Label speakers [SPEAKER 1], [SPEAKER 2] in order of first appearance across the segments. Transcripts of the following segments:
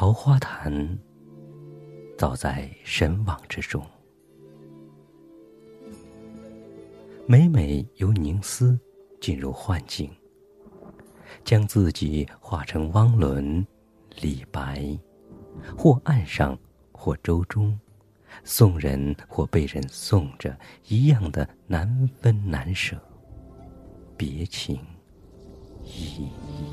[SPEAKER 1] 桃花潭，早在神往之中。每每由凝思进入幻境，将自己化成汪伦、李白，或岸上，或舟中，送人或被人送着，一样的难分难舍，别情依依。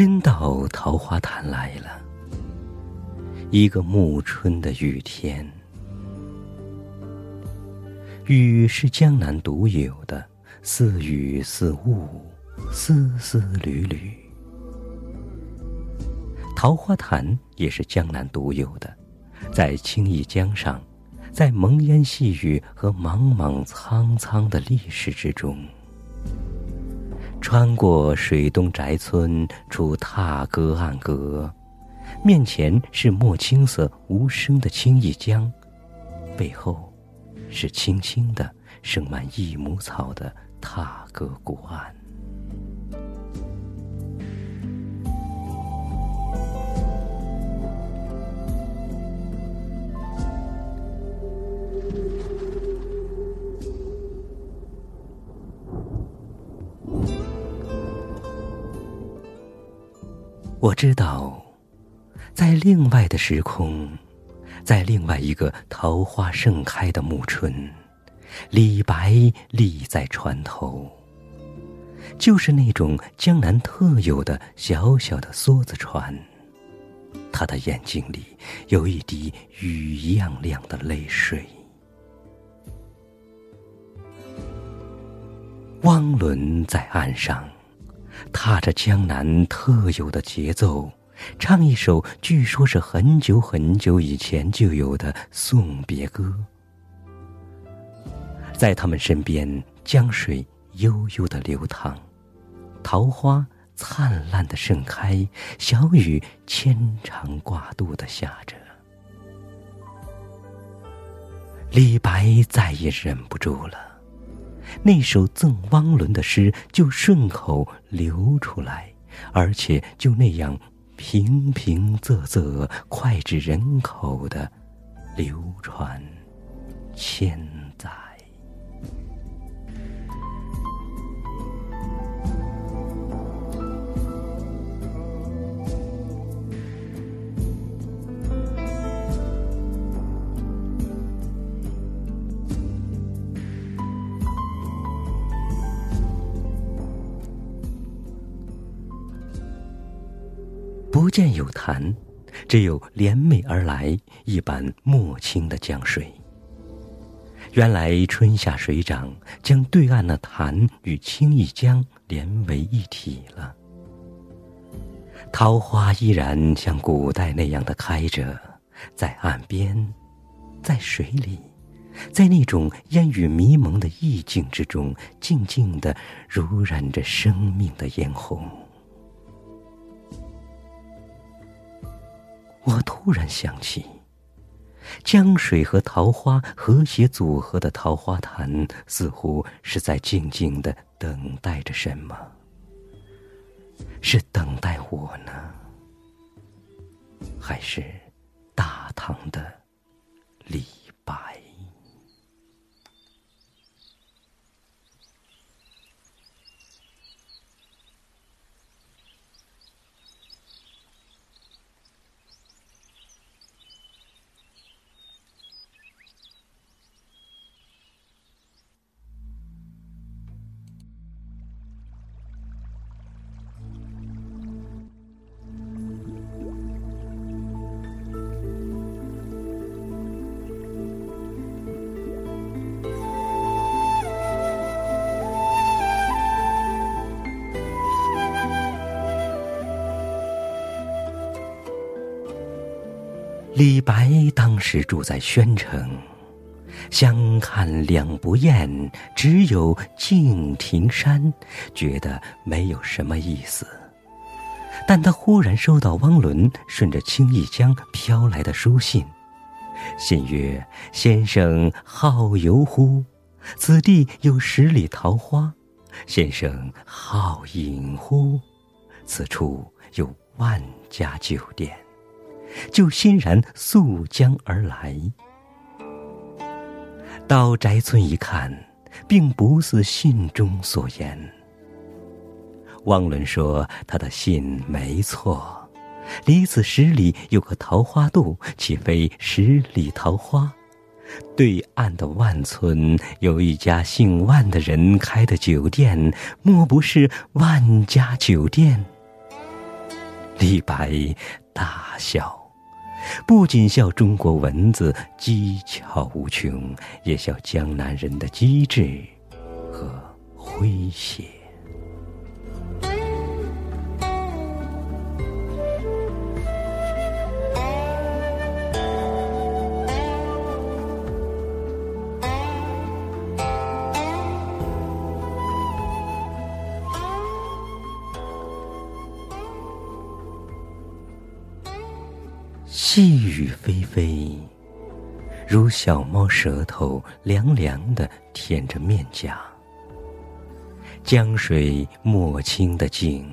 [SPEAKER 1] 真到桃花潭来了，一个暮春的雨天。雨是江南独有的，似雨似雾，丝丝缕缕。桃花潭也是江南独有的，在青弋江上，在蒙烟细雨和莽莽苍苍的历史之中。穿过水东宅村，出踏歌岸阁，面前是墨青色无声的青弋江，背后是青青的生满益母草的踏歌古岸。我知道，在另外的时空，在另外一个桃花盛开的暮春，李白立在船头，就是那种江南特有的小小的梭子船。他的眼睛里有一滴雨一样亮的泪水。汪伦在岸上。踏着江南特有的节奏，唱一首据说是很久很久以前就有的送别歌。在他们身边，江水悠悠的流淌，桃花灿烂的盛开，小雨牵肠挂肚的下着。李白再也忍不住了。那首赠汪伦的诗就顺口流出来，而且就那样平平仄仄、脍炙人口的流传千不见有潭，只有连袂而来一般墨青的江水。原来春夏水涨，将对岸的潭与青弋江连为一体了。桃花依然像古代那样的开着，在岸边，在水里，在那种烟雨迷蒙的意境之中，静静的濡染着生命的嫣红。我突然想起，江水和桃花和谐组合的桃花潭，似乎是在静静的等待着什么？是等待我呢，还是大唐的李白？李白当时住在宣城，相看两不厌，只有敬亭山，觉得没有什么意思。但他忽然收到汪伦顺着青弋江飘来的书信，信曰：“先生好游乎？此地有十里桃花。先生好饮乎？此处有万家酒店。”就欣然溯江而来。到翟村一看，并不似信中所言。汪伦说：“他的信没错，离此十里有个桃花渡，岂非十里桃花？对岸的万村有一家姓万的人开的酒店，莫不是万家酒店？”李白大笑。不仅笑中国文字机巧无穷，也笑江南人的机智和诙谐。小猫舌头凉凉的舔着面颊。江水墨清的静，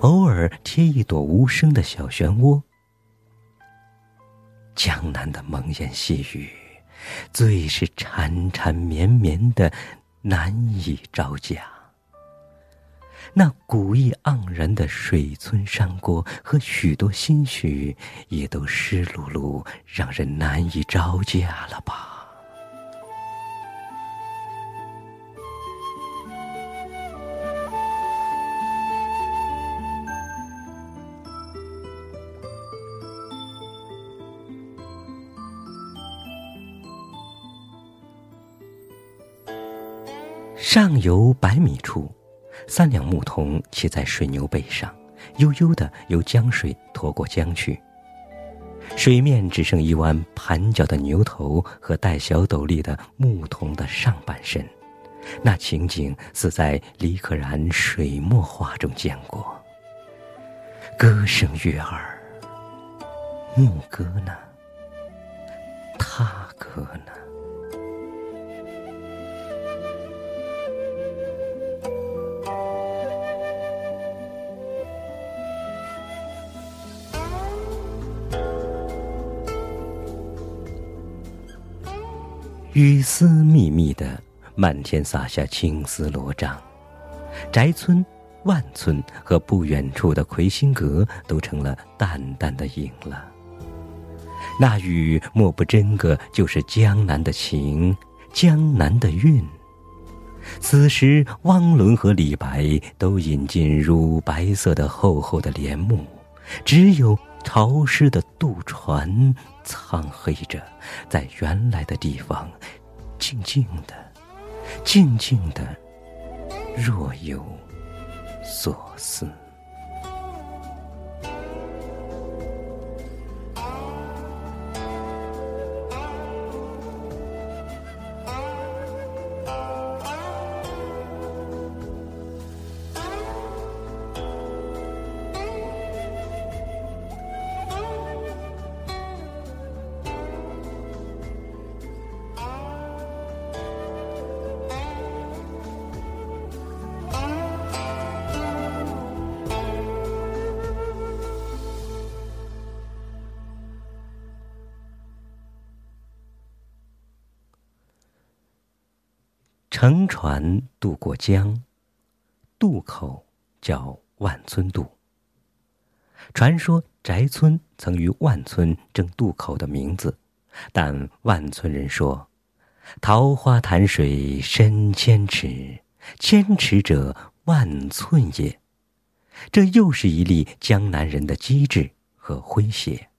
[SPEAKER 1] 偶尔贴一朵无声的小漩涡。江南的蒙烟细雨，最是缠缠绵绵的，难以招架。那古意盎然的水村山郭和许多心绪，也都湿漉漉，让人难以招架了吧？上游百米处。三两牧童骑在水牛背上，悠悠的由江水拖过江去。水面只剩一弯盘脚的牛头和戴小斗笠的牧童的上半身，那情景似在李可染水墨画中见过。歌声悦耳，牧歌呢？他歌呢？雨丝密密的，漫天洒下青丝罗帐。宅村、万村和不远处的魁星阁都成了淡淡的影了。那雨莫不真个就是江南的情，江南的韵。此时，汪伦和李白都引进乳白色的厚厚的帘幕，只有潮湿的渡船。苍黑着，在原来的地方，静静的，静静的，若有所思。乘船渡过江，渡口叫万村渡。传说翟村曾与万村争渡口的名字，但万村人说：“桃花潭水深千尺，千尺者万寸也。”这又是一例江南人的机智和诙谐。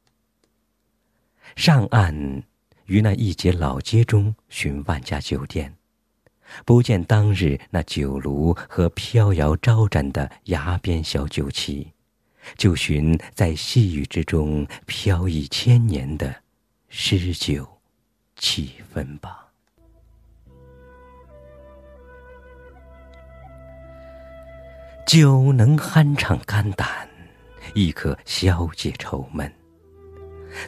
[SPEAKER 1] 上岸，于那一节老街中寻万家酒店。不见当日那酒炉和飘摇招展的崖边小酒旗，就寻在细雨之中飘逸千年的诗酒气氛吧。酒能酣畅肝胆，亦可消解愁闷。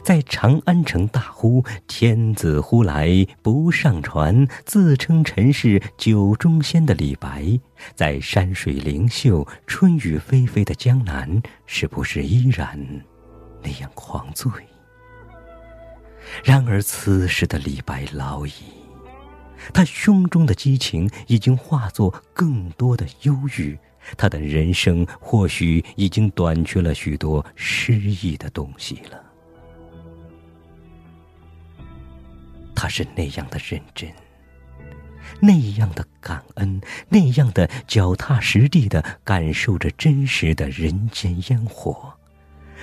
[SPEAKER 1] 在长安城大呼天子呼来不上船，自称臣是酒中仙的李白，在山水灵秀、春雨霏霏的江南，是不是依然那样狂醉？然而此时的李白老矣，他胸中的激情已经化作更多的忧郁，他的人生或许已经短缺了许多诗意的东西了。他是那样的认真，那样的感恩，那样的脚踏实地的感受着真实的人间烟火，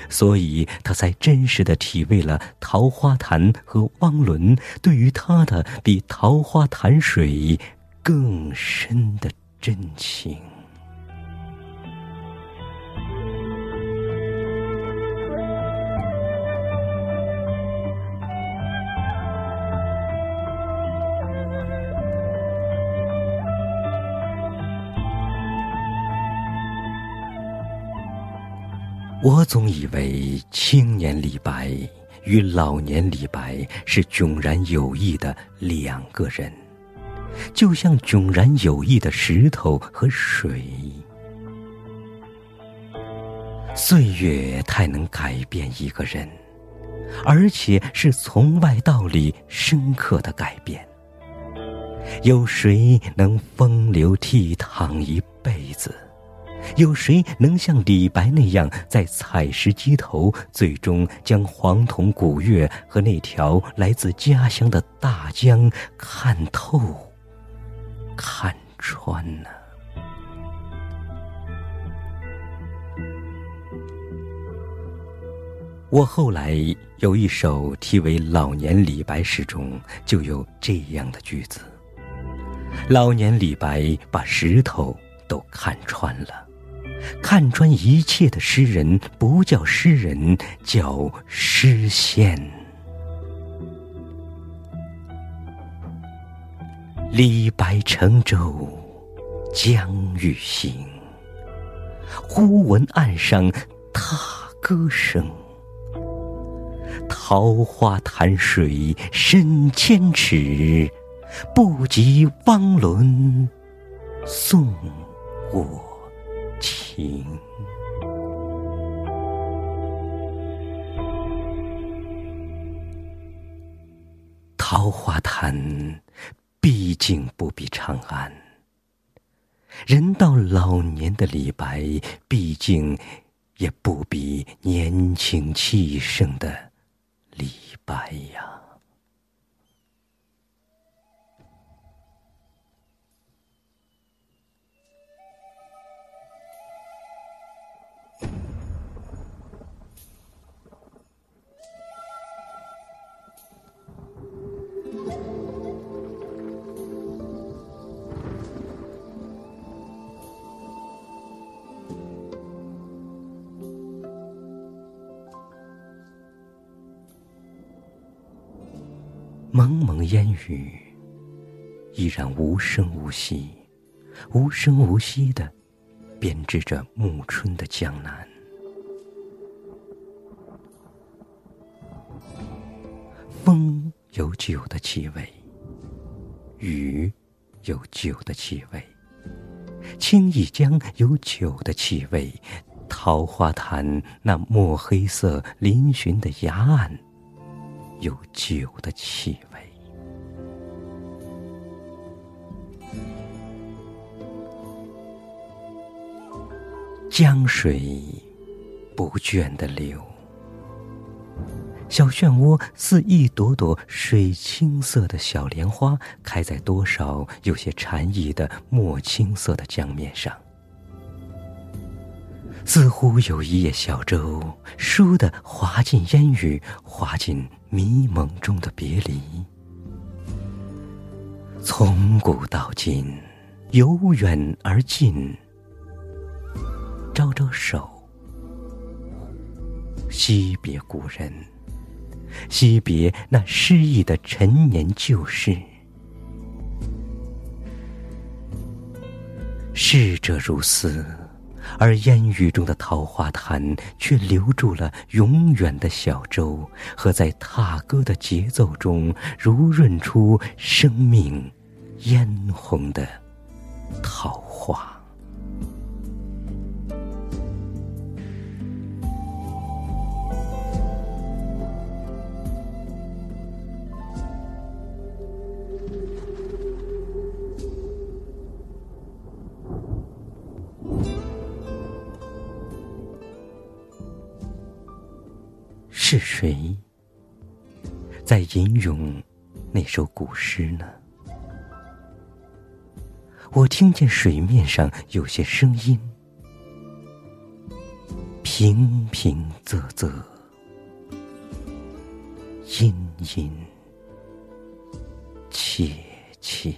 [SPEAKER 1] 所以他才真实的体味了桃花潭和汪伦对于他的比桃花潭水更深的真情。我总以为青年李白与老年李白是迥然有异的两个人，就像迥然有异的石头和水。岁月太能改变一个人，而且是从外到里深刻的改变。有谁能风流倜傥一辈子？有谁能像李白那样，在采石矶头，最终将黄铜古月和那条来自家乡的大江看透、看穿呢？我后来有一首题为《老年李白》诗中，就有这样的句子：“老年李白把石头都看穿了。”看穿一切的诗人，不叫诗人，叫诗仙。李白乘舟将欲行，忽闻岸上踏歌声。桃花潭水深千尺，不及汪伦送我。情，桃花潭毕竟不比长安。人到老年的李白，毕竟也不比年轻气盛的李白呀。蒙蒙烟雨，依然无声无息，无声无息的编织着暮春的江南。风有酒的气味，雨有酒的气味，青弋江有酒的气味，桃花潭那墨黑色嶙峋的崖岸。有酒的气味，江水不倦的流，小漩涡似一朵朵水青色的小莲花，开在多少有些禅意的墨青色的江面上。似乎有一叶小舟，倏地划进烟雨，划进迷蒙中的别离。从古到今，由远而近，招招手，惜别故人，惜别那失意的陈年旧事。逝者如斯，而烟雨中的桃花潭却留住了永远的小舟，和在踏歌的节奏中如润出生命嫣红的桃吟咏那首古诗呢？我听见水面上有些声音，平平仄仄，阴阴切切。